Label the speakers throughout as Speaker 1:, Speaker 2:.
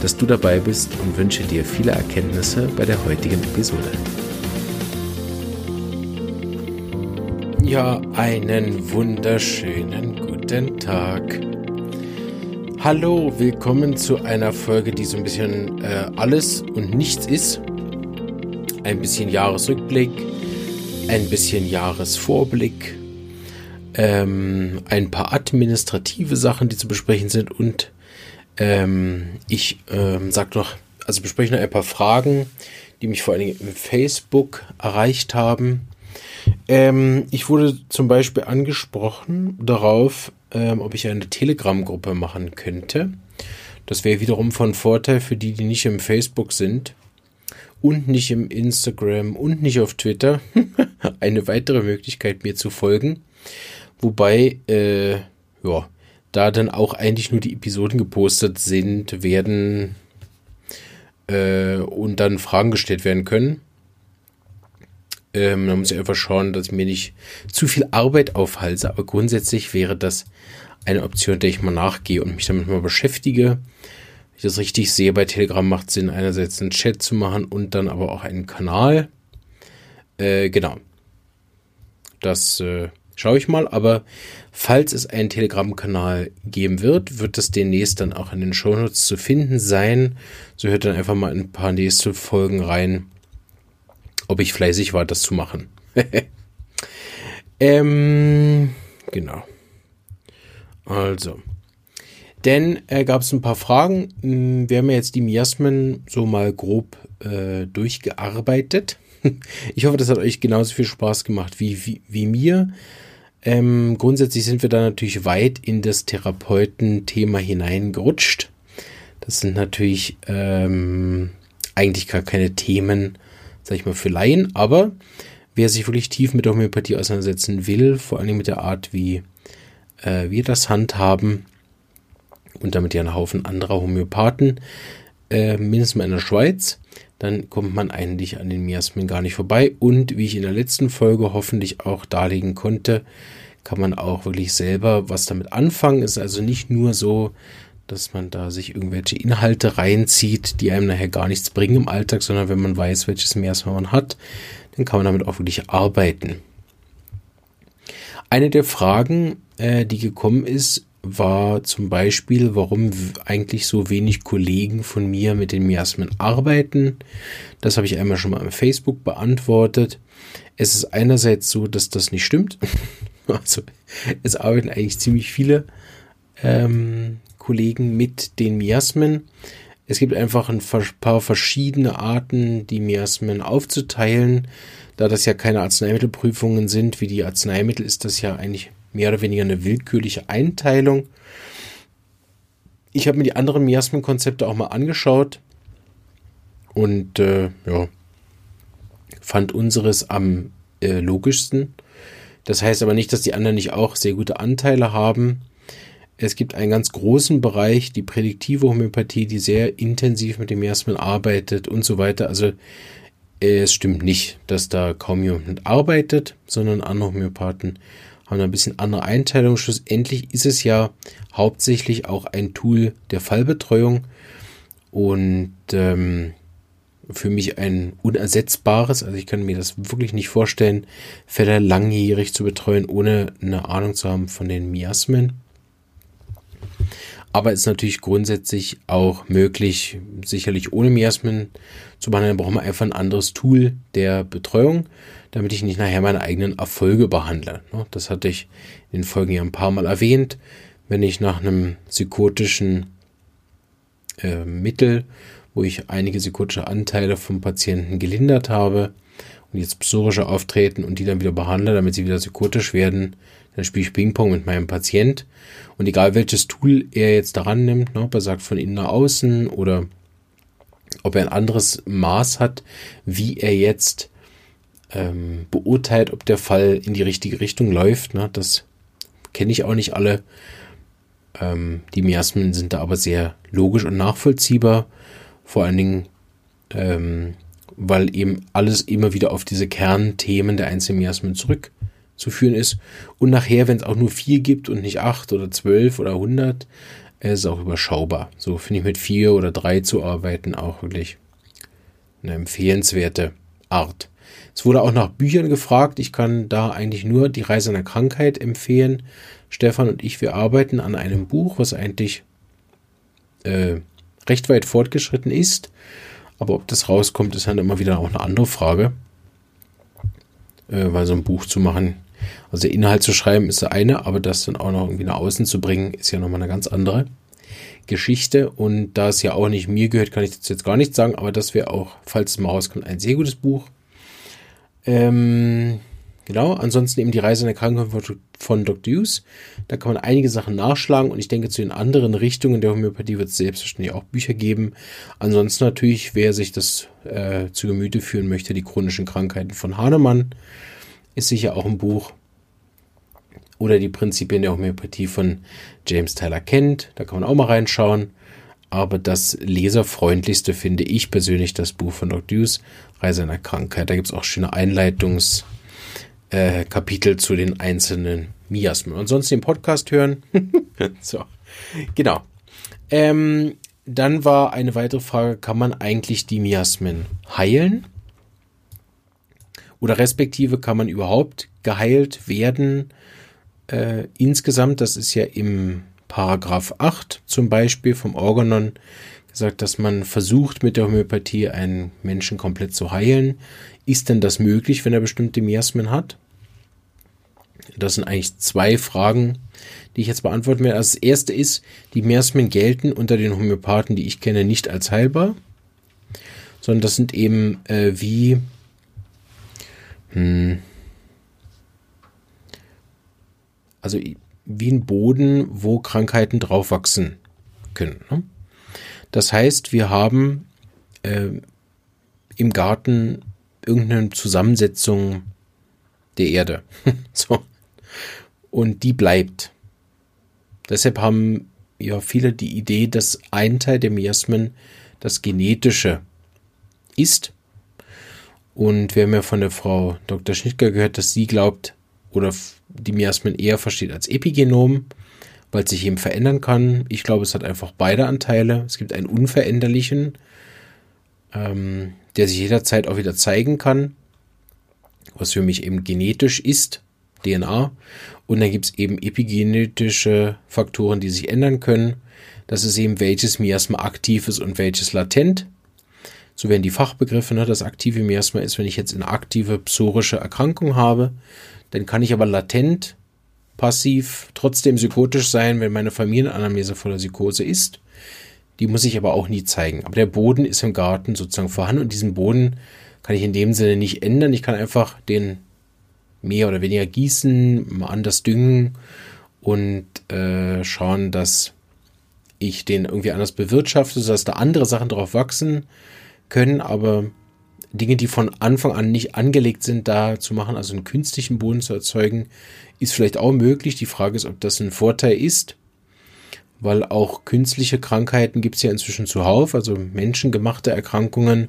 Speaker 1: dass du dabei bist und wünsche dir viele Erkenntnisse bei der heutigen Episode. Ja, einen wunderschönen guten Tag. Hallo, willkommen zu einer Folge, die so ein bisschen äh, alles und nichts ist. Ein bisschen Jahresrückblick, ein bisschen Jahresvorblick, ähm, ein paar administrative Sachen, die zu besprechen sind und ähm, ich ähm, sag noch, also bespreche noch ein paar Fragen, die mich vor allen Dingen im Facebook erreicht haben. Ähm, ich wurde zum Beispiel angesprochen darauf, ähm, ob ich eine Telegram-Gruppe machen könnte. Das wäre wiederum von Vorteil für die, die nicht im Facebook sind und nicht im Instagram und nicht auf Twitter. eine weitere Möglichkeit, mir zu folgen. Wobei, äh, ja, da dann auch eigentlich nur die Episoden gepostet sind, werden äh, und dann Fragen gestellt werden können. Ähm, da muss ich einfach schauen, dass ich mir nicht zu viel Arbeit aufhalte, aber grundsätzlich wäre das eine Option, der ich mal nachgehe und mich damit mal beschäftige. Wenn ich das richtig sehe, bei Telegram macht es Sinn, einerseits einen Chat zu machen und dann aber auch einen Kanal. Äh, genau. Das äh, schaue ich mal, aber falls es einen Telegram-Kanal geben wird, wird das demnächst dann auch in den Shownotes zu finden sein. So hört dann einfach mal ein paar nächste Folgen rein, ob ich fleißig war, das zu machen. ähm, genau. Also. Denn äh, gab es ein paar Fragen. Hm, wir haben ja jetzt die Miasmen so mal grob äh, durchgearbeitet. Ich hoffe, das hat euch genauso viel Spaß gemacht wie, wie, wie mir. Ähm, grundsätzlich sind wir da natürlich weit in das Therapeuten-Thema hineingerutscht. Das sind natürlich ähm, eigentlich gar keine Themen, sag ich mal, für Laien, aber wer sich wirklich tief mit der Homöopathie auseinandersetzen will, vor allem mit der Art, wie äh, wir das handhaben und damit ja ein Haufen anderer Homöopathen, äh, mindestens mal in der Schweiz, dann kommt man eigentlich an den Miasmen gar nicht vorbei. Und wie ich in der letzten Folge hoffentlich auch darlegen konnte, kann man auch wirklich selber was damit anfangen. Ist also nicht nur so, dass man da sich irgendwelche Inhalte reinzieht, die einem nachher gar nichts bringen im Alltag, sondern wenn man weiß, welches Miasma man hat, dann kann man damit auch wirklich arbeiten. Eine der Fragen, äh, die gekommen ist, war zum Beispiel, warum eigentlich so wenig Kollegen von mir mit den Miasmen arbeiten. Das habe ich einmal schon mal im Facebook beantwortet. Es ist einerseits so, dass das nicht stimmt. Also es arbeiten eigentlich ziemlich viele ähm, Kollegen mit den Miasmen. Es gibt einfach ein paar verschiedene Arten, die Miasmen aufzuteilen. Da das ja keine Arzneimittelprüfungen sind, wie die Arzneimittel, ist das ja eigentlich mehr oder weniger eine willkürliche Einteilung. Ich habe mir die anderen Miasmenkonzepte auch mal angeschaut und äh, ja, fand unseres am äh, logischsten. Das heißt aber nicht, dass die anderen nicht auch sehr gute Anteile haben. Es gibt einen ganz großen Bereich, die prädiktive Homöopathie, die sehr intensiv mit dem Miasmen arbeitet und so weiter. Also äh, es stimmt nicht, dass da kaum jemand arbeitet, sondern andere Homöopathen haben ein bisschen andere Einteilung. Schlussendlich ist es ja hauptsächlich auch ein Tool der Fallbetreuung und ähm, für mich ein unersetzbares. Also ich kann mir das wirklich nicht vorstellen, Fälle langjährig zu betreuen, ohne eine Ahnung zu haben von den Miasmen. Aber es ist natürlich grundsätzlich auch möglich, sicherlich ohne Miasmen zu behandeln. Da braucht man einfach ein anderes Tool der Betreuung damit ich nicht nachher meine eigenen Erfolge behandle. Ne? Das hatte ich in den Folgen ja ein paar Mal erwähnt. Wenn ich nach einem psychotischen äh, Mittel, wo ich einige psychotische Anteile vom Patienten gelindert habe und jetzt psorische auftreten und die dann wieder behandle, damit sie wieder psychotisch werden, dann spiele ich Ping-Pong mit meinem Patient. Und egal welches Tool er jetzt daran nimmt, ne, ob er sagt von innen nach außen oder ob er ein anderes Maß hat, wie er jetzt ähm, beurteilt, ob der Fall in die richtige Richtung läuft. Ne? Das kenne ich auch nicht alle. Ähm, die Miasmen sind da aber sehr logisch und nachvollziehbar. Vor allen Dingen, ähm, weil eben alles immer wieder auf diese Kernthemen der einzelnen Miasmen zurückzuführen ist. Und nachher, wenn es auch nur vier gibt und nicht acht oder zwölf oder hundert, ist es auch überschaubar. So finde ich mit vier oder drei zu arbeiten auch wirklich eine empfehlenswerte Art. Es wurde auch nach Büchern gefragt. Ich kann da eigentlich nur die Reise einer Krankheit empfehlen. Stefan und ich, wir arbeiten an einem Buch, was eigentlich äh, recht weit fortgeschritten ist. Aber ob das rauskommt, ist dann immer wieder auch eine andere Frage. Äh, weil so ein Buch zu machen, also Inhalt zu schreiben, ist der eine, aber das dann auch noch irgendwie nach außen zu bringen, ist ja nochmal eine ganz andere Geschichte. Und da es ja auch nicht mir gehört, kann ich das jetzt gar nicht sagen, aber das wäre auch, falls es mal rauskommt, ein sehr gutes Buch. Ähm, genau, ansonsten eben die Reise in der Krankheit von Dr. Hughes. Da kann man einige Sachen nachschlagen und ich denke, zu den anderen Richtungen der Homöopathie wird es selbstverständlich auch Bücher geben. Ansonsten natürlich, wer sich das äh, zu Gemüte führen möchte, die chronischen Krankheiten von Hahnemann, ist sicher auch ein Buch. Oder die Prinzipien der Homöopathie von James Tyler Kent, da kann man auch mal reinschauen. Aber das leserfreundlichste finde ich persönlich das Buch von Dr. Hughes, Reise einer Krankheit. Da gibt es auch schöne Einleitungskapitel äh, zu den einzelnen Miasmen. Und sonst den Podcast hören. so, genau. Ähm, dann war eine weitere Frage, kann man eigentlich die Miasmen heilen? Oder respektive kann man überhaupt geheilt werden? Äh, insgesamt, das ist ja im Paragraph 8 zum Beispiel vom Organon gesagt, dass man versucht mit der Homöopathie einen Menschen komplett zu heilen. Ist denn das möglich, wenn er bestimmte Miasmen hat? Das sind eigentlich zwei Fragen, die ich jetzt beantworten werde. Das erste ist, die Miasmen gelten unter den Homöopathen, die ich kenne, nicht als heilbar, sondern das sind eben äh, wie hm, also wie ein Boden, wo Krankheiten drauf wachsen können. Ne? Das heißt, wir haben äh, im Garten irgendeine Zusammensetzung der Erde. so. Und die bleibt. Deshalb haben ja viele die Idee, dass ein Teil der Miasmen das Genetische ist. Und wir haben ja von der Frau Dr. Schnittger gehört, dass sie glaubt, oder die Miasmen eher versteht als Epigenom, weil es sich eben verändern kann. Ich glaube, es hat einfach beide Anteile. Es gibt einen unveränderlichen, ähm, der sich jederzeit auch wieder zeigen kann, was für mich eben genetisch ist, DNA. Und dann gibt es eben epigenetische Faktoren, die sich ändern können. Das ist eben, welches Miasma aktiv ist und welches latent. So werden die Fachbegriffe. Ne? Das aktive Miasma ist, wenn ich jetzt eine aktive psorische Erkrankung habe, dann kann ich aber latent, passiv, trotzdem psychotisch sein, wenn meine Familienanamnese voller Psychose ist. Die muss ich aber auch nie zeigen. Aber der Boden ist im Garten sozusagen vorhanden und diesen Boden kann ich in dem Sinne nicht ändern. Ich kann einfach den mehr oder weniger gießen, mal anders düngen und äh, schauen, dass ich den irgendwie anders bewirtschafte, sodass da andere Sachen drauf wachsen können. Aber Dinge, die von Anfang an nicht angelegt sind, da zu machen, also einen künstlichen Boden zu erzeugen, ist vielleicht auch möglich. Die Frage ist, ob das ein Vorteil ist, weil auch künstliche Krankheiten gibt es ja inzwischen zuhauf, also menschengemachte Erkrankungen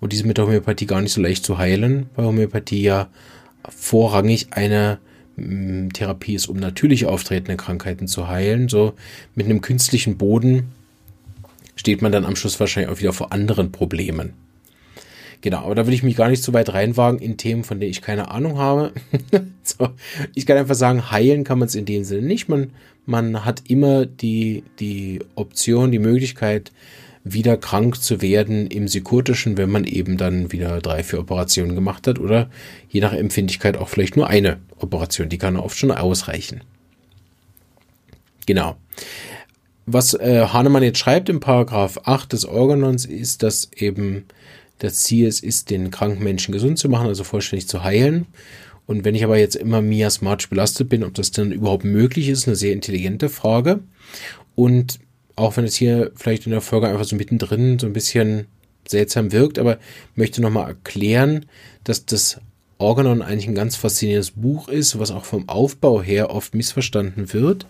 Speaker 1: und diese mit der Homöopathie gar nicht so leicht zu heilen, weil Homöopathie ja vorrangig eine mm, Therapie ist, um natürlich auftretende Krankheiten zu heilen. So mit einem künstlichen Boden steht man dann am Schluss wahrscheinlich auch wieder vor anderen Problemen. Genau, aber da will ich mich gar nicht so weit reinwagen in Themen, von denen ich keine Ahnung habe. so, ich kann einfach sagen, heilen kann man es in dem Sinne nicht. Man, man hat immer die, die Option, die Möglichkeit, wieder krank zu werden im Psychotischen, wenn man eben dann wieder drei, vier Operationen gemacht hat oder je nach Empfindlichkeit auch vielleicht nur eine Operation. Die kann oft schon ausreichen. Genau. Was äh, Hahnemann jetzt schreibt im Paragraph 8 des Organons ist, dass eben das Ziel ist, ist, den kranken Menschen gesund zu machen, also vollständig zu heilen. Und wenn ich aber jetzt immer miasmatisch belastet bin, ob das dann überhaupt möglich ist, eine sehr intelligente Frage. Und auch wenn es hier vielleicht in der Folge einfach so mittendrin so ein bisschen seltsam wirkt, aber möchte nochmal erklären, dass das Organon eigentlich ein ganz faszinierendes Buch ist, was auch vom Aufbau her oft missverstanden wird,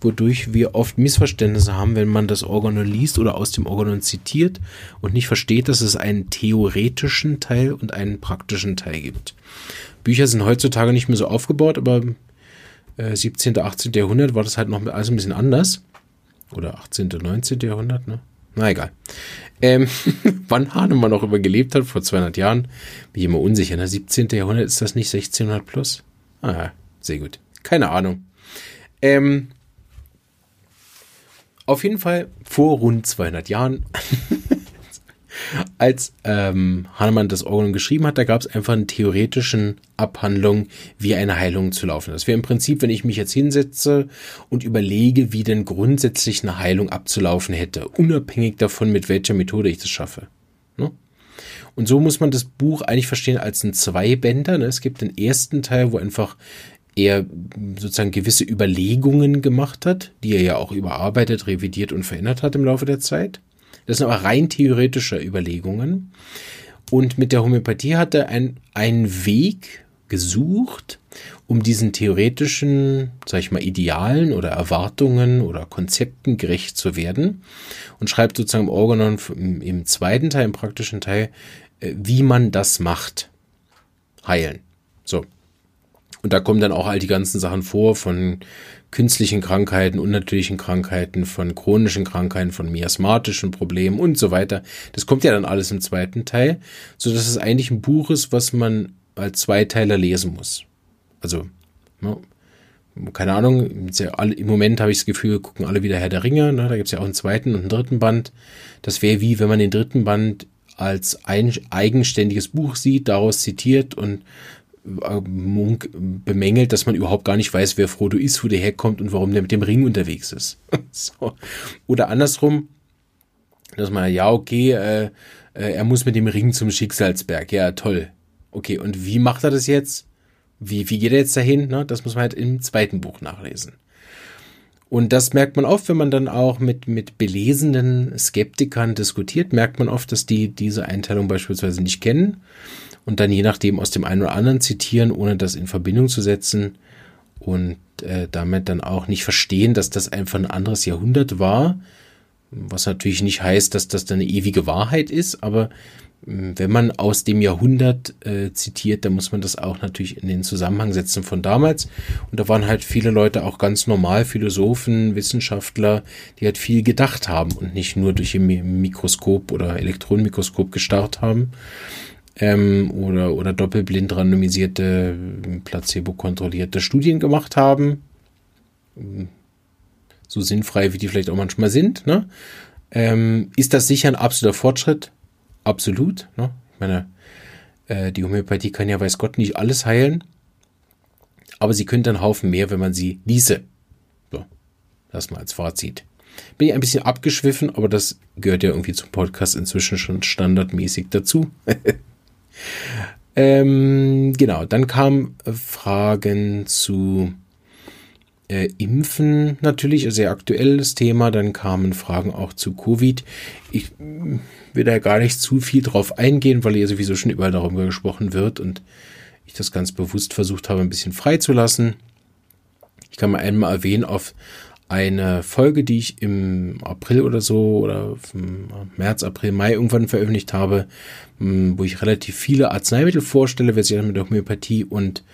Speaker 1: wodurch wir oft Missverständnisse haben, wenn man das Organon liest oder aus dem Organon zitiert und nicht versteht, dass es einen theoretischen Teil und einen praktischen Teil gibt. Bücher sind heutzutage nicht mehr so aufgebaut, aber äh, 17., 18. Jahrhundert war das halt noch alles ein bisschen anders. Oder 18., 19. Jahrhundert, ne? Na egal. Ähm, wann Hahnemann noch über gelebt hat, vor 200 Jahren, bin ich immer unsicher. Ne? 17. Jahrhundert, ist das nicht 1600 plus? Ah, sehr gut. Keine Ahnung. Ähm, auf jeden Fall vor rund 200 Jahren als ähm, Hahnemann das Organ geschrieben hat, da gab es einfach eine theoretischen Abhandlung, wie eine Heilung zu laufen. Das wäre im Prinzip, wenn ich mich jetzt hinsetze und überlege, wie denn grundsätzlich eine Heilung abzulaufen hätte, unabhängig davon, mit welcher Methode ich das schaffe. Ne? Und so muss man das Buch eigentlich verstehen als ein Zweibänder. Ne? Es gibt den ersten Teil, wo einfach er sozusagen gewisse Überlegungen gemacht hat, die er ja auch überarbeitet, revidiert und verändert hat im Laufe der Zeit. Das sind aber rein theoretische Überlegungen. Und mit der Homöopathie hat er ein, einen Weg gesucht, um diesen theoretischen, sag ich mal, Idealen oder Erwartungen oder Konzepten gerecht zu werden und schreibt sozusagen im Organon im, im zweiten Teil, im praktischen Teil, äh, wie man das macht. Heilen. So. Und da kommen dann auch all die ganzen Sachen vor von künstlichen Krankheiten, unnatürlichen Krankheiten, von chronischen Krankheiten, von miasmatischen Problemen und so weiter. Das kommt ja dann alles im zweiten Teil, so dass es eigentlich ein Buch ist, was man als Zweiteiler lesen muss. Also, ne, keine Ahnung, im Moment habe ich das Gefühl, gucken alle wieder Herr der Ringe, ne, da gibt es ja auch einen zweiten und einen dritten Band. Das wäre wie, wenn man den dritten Band als ein eigenständiges Buch sieht, daraus zitiert und bemängelt, dass man überhaupt gar nicht weiß, wer Frodo ist, wo der herkommt und warum der mit dem Ring unterwegs ist. so. Oder andersrum, dass man, ja, okay, äh, äh, er muss mit dem Ring zum Schicksalsberg. Ja, toll. Okay, und wie macht er das jetzt? Wie, wie geht er jetzt dahin? Ne? Das muss man halt im zweiten Buch nachlesen. Und das merkt man oft, wenn man dann auch mit, mit belesenen Skeptikern diskutiert, merkt man oft, dass die diese Einteilung beispielsweise nicht kennen und dann je nachdem aus dem einen oder anderen zitieren, ohne das in Verbindung zu setzen und äh, damit dann auch nicht verstehen, dass das einfach ein anderes Jahrhundert war, was natürlich nicht heißt, dass das dann eine ewige Wahrheit ist, aber wenn man aus dem Jahrhundert äh, zitiert, dann muss man das auch natürlich in den Zusammenhang setzen von damals. Und da waren halt viele Leute auch ganz normal, Philosophen, Wissenschaftler, die halt viel gedacht haben und nicht nur durch ein Mikroskop oder Elektronenmikroskop gestarrt haben ähm, oder, oder doppelblind randomisierte, placebo-kontrollierte Studien gemacht haben. So sinnfrei, wie die vielleicht auch manchmal sind. Ne? Ähm, ist das sicher ein absoluter Fortschritt? Absolut. Ne? Ich meine, äh, die Homöopathie kann ja weiß Gott nicht alles heilen. Aber sie könnte einen Haufen mehr, wenn man sie ließe. So, das mal als Fazit. Bin ich ein bisschen abgeschwiffen, aber das gehört ja irgendwie zum Podcast inzwischen schon standardmäßig dazu. ähm, genau, dann kamen Fragen zu äh, Impfen natürlich, sehr aktuelles Thema. Dann kamen Fragen auch zu Covid. Ich mm, will da gar nicht zu viel drauf eingehen, weil ja sowieso schon überall darüber gesprochen wird und ich das ganz bewusst versucht habe, ein bisschen freizulassen. Ich kann mal einmal erwähnen, auf eine Folge, die ich im April oder so oder März, April, Mai irgendwann veröffentlicht habe, wo ich relativ viele Arzneimittel vorstelle, wer sich mit Homöopathie und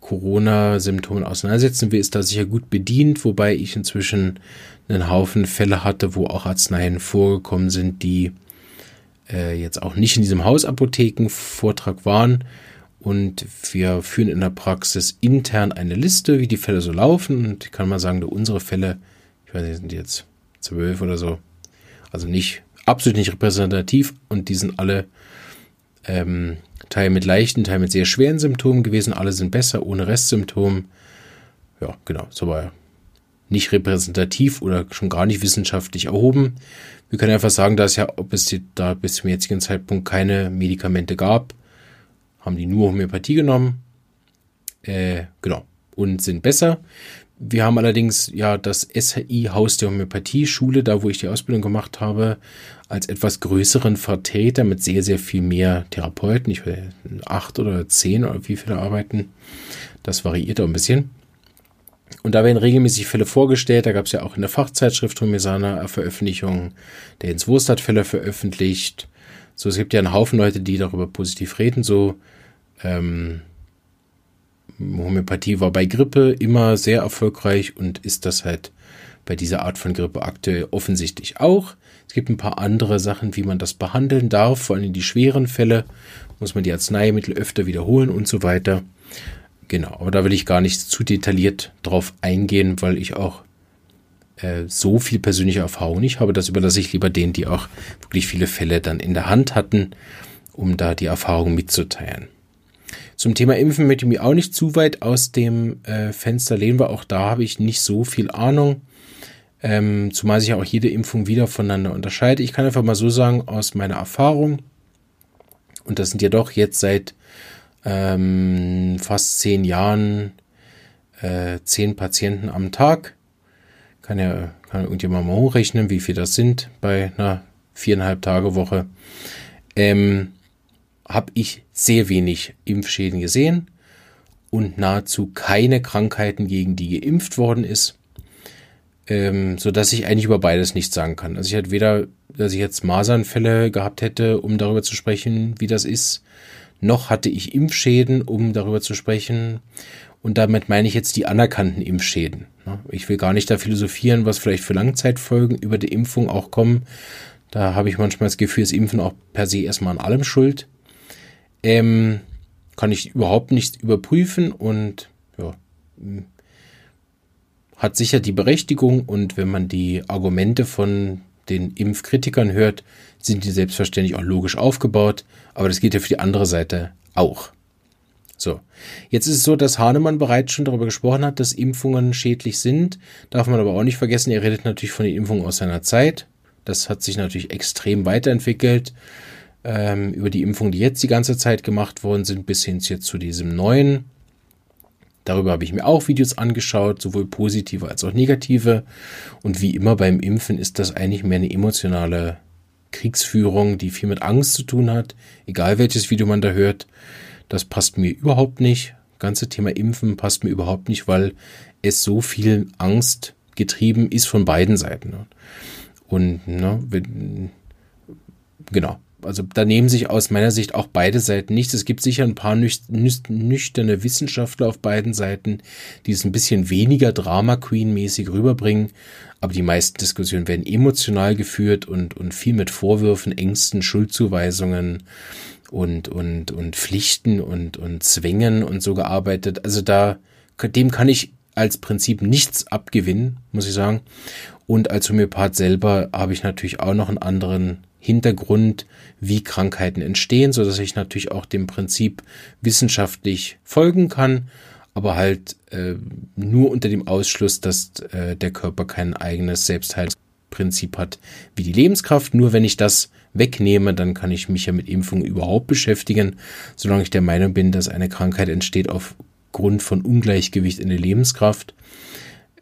Speaker 1: Corona-Symptomen auseinandersetzen will, ist da sicher gut bedient, wobei ich inzwischen einen Haufen Fälle hatte, wo auch Arzneien vorgekommen sind, die äh, jetzt auch nicht in diesem Hausapotheken-Vortrag waren, und wir führen in der Praxis intern eine Liste, wie die Fälle so laufen. Und ich kann mal sagen, unsere Fälle, ich weiß nicht, sind jetzt zwölf oder so. Also nicht, absolut nicht repräsentativ. Und die sind alle ähm, Teil mit leichten, Teil mit sehr schweren Symptomen gewesen. Alle sind besser, ohne Restsymptomen. Ja, genau, so war nicht repräsentativ oder schon gar nicht wissenschaftlich erhoben. Wir können einfach sagen, dass ja, ob es da bis zum jetzigen Zeitpunkt keine Medikamente gab, haben die nur Homöopathie genommen. Äh, genau. Und sind besser. wir haben allerdings ja das SHI Haus der Homöopathie Schule, da wo ich die Ausbildung gemacht habe, als etwas größeren Vertreter mit sehr, sehr viel mehr Therapeuten. Ich will acht oder zehn oder wie viele arbeiten. Das variiert auch ein bisschen. Und da werden regelmäßig Fälle vorgestellt. Da gab es ja auch in der Fachzeitschrift Homesana Veröffentlichungen. Der Jens Wurst hat Fälle veröffentlicht. So, es gibt ja einen Haufen Leute, die darüber positiv reden. So, ähm, Homöopathie war bei Grippe immer sehr erfolgreich und ist das halt bei dieser Art von Grippe aktuell offensichtlich auch. Es gibt ein paar andere Sachen, wie man das behandeln darf, vor allem die schweren Fälle muss man die Arzneimittel öfter wiederholen und so weiter. Genau, aber da will ich gar nicht zu detailliert drauf eingehen, weil ich auch äh, so viel persönliche Erfahrung nicht habe. Das überlasse ich lieber denen, die auch wirklich viele Fälle dann in der Hand hatten, um da die Erfahrung mitzuteilen. Zum Thema Impfen möchte ich mich auch nicht zu weit aus dem äh, Fenster lehnen, weil auch da habe ich nicht so viel Ahnung. Ähm, zumal sich auch jede Impfung wieder voneinander unterscheidet. Ich kann einfach mal so sagen, aus meiner Erfahrung, und das sind ja doch jetzt seit ähm, fast zehn Jahren äh, zehn Patienten am Tag. Kann ja, kann irgendjemand mal hochrechnen, wie viel das sind bei einer viereinhalb Tage Woche. Ähm, habe ich sehr wenig Impfschäden gesehen und nahezu keine Krankheiten, gegen die geimpft worden ist, ähm, so dass ich eigentlich über beides nichts sagen kann. Also ich hatte weder, dass ich jetzt Masernfälle gehabt hätte, um darüber zu sprechen, wie das ist, noch hatte ich Impfschäden, um darüber zu sprechen. Und damit meine ich jetzt die anerkannten Impfschäden. Ich will gar nicht da philosophieren, was vielleicht für Langzeitfolgen über die Impfung auch kommen. Da habe ich manchmal das Gefühl, das Impfen auch per se erstmal an allem schuld. Ähm, kann ich überhaupt nicht überprüfen und ja, hm, hat sicher die Berechtigung und wenn man die Argumente von den Impfkritikern hört, sind die selbstverständlich auch logisch aufgebaut, aber das geht ja für die andere Seite auch. So, jetzt ist es so, dass Hahnemann bereits schon darüber gesprochen hat, dass Impfungen schädlich sind. Darf man aber auch nicht vergessen, er redet natürlich von den Impfungen aus seiner Zeit. Das hat sich natürlich extrem weiterentwickelt ähm, über die Impfungen, die jetzt die ganze Zeit gemacht worden sind, bis hin zu diesem neuen. Darüber habe ich mir auch Videos angeschaut, sowohl positive als auch negative. Und wie immer beim Impfen ist das eigentlich mehr eine emotionale Kriegsführung, die viel mit Angst zu tun hat. Egal welches Video man da hört, das passt mir überhaupt nicht. Das ganze Thema Impfen passt mir überhaupt nicht, weil es so viel Angst getrieben ist von beiden Seiten. Und ne, genau, also da nehmen sich aus meiner Sicht auch beide Seiten nichts. Es gibt sicher ein paar nüchterne Wissenschaftler auf beiden Seiten, die es ein bisschen weniger Drama Queen mäßig rüberbringen. Aber die meisten Diskussionen werden emotional geführt und, und viel mit Vorwürfen, Ängsten, Schuldzuweisungen und, und, und Pflichten und, und Zwängen und so gearbeitet. Also da, dem kann ich als Prinzip nichts abgewinnen, muss ich sagen. Und als Homöopath selber habe ich natürlich auch noch einen anderen Hintergrund, wie Krankheiten entstehen, so dass ich natürlich auch dem Prinzip wissenschaftlich folgen kann, aber halt äh, nur unter dem Ausschluss, dass äh, der Körper kein eigenes Selbstheilsprinzip hat wie die Lebenskraft. Nur wenn ich das wegnehme, dann kann ich mich ja mit Impfungen überhaupt beschäftigen, solange ich der Meinung bin, dass eine Krankheit entsteht aufgrund von Ungleichgewicht in der Lebenskraft,